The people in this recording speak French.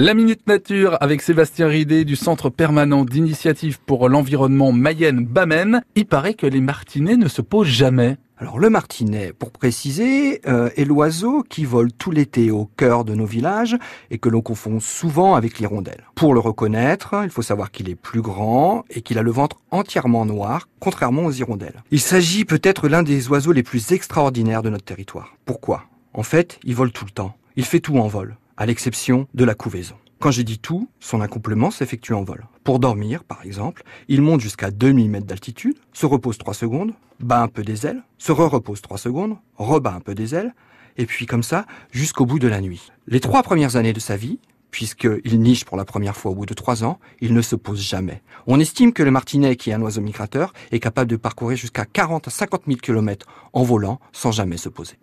La Minute Nature avec Sébastien Ridé du Centre permanent d'initiative pour l'environnement Mayenne-Bamène. Il paraît que les martinets ne se posent jamais. Alors le martinet, pour préciser, euh, est l'oiseau qui vole tout l'été au cœur de nos villages et que l'on confond souvent avec l'hirondelle. Pour le reconnaître, il faut savoir qu'il est plus grand et qu'il a le ventre entièrement noir, contrairement aux hirondelles. Il s'agit peut-être l'un des oiseaux les plus extraordinaires de notre territoire. Pourquoi? En fait, il vole tout le temps. Il fait tout en vol à l'exception de la couvaison. Quand j'ai dit tout, son accouplement s'effectue en vol. Pour dormir, par exemple, il monte jusqu'à 2000 mètres d'altitude, se repose 3 secondes, bat un peu des ailes, se re-repose 3 secondes, rebat un peu des ailes, et puis comme ça, jusqu'au bout de la nuit. Les trois premières années de sa vie, puisqu'il niche pour la première fois au bout de 3 ans, il ne se pose jamais. On estime que le martinet, qui est un oiseau migrateur, est capable de parcourir jusqu'à 40 à 50 000 km en volant sans jamais se poser.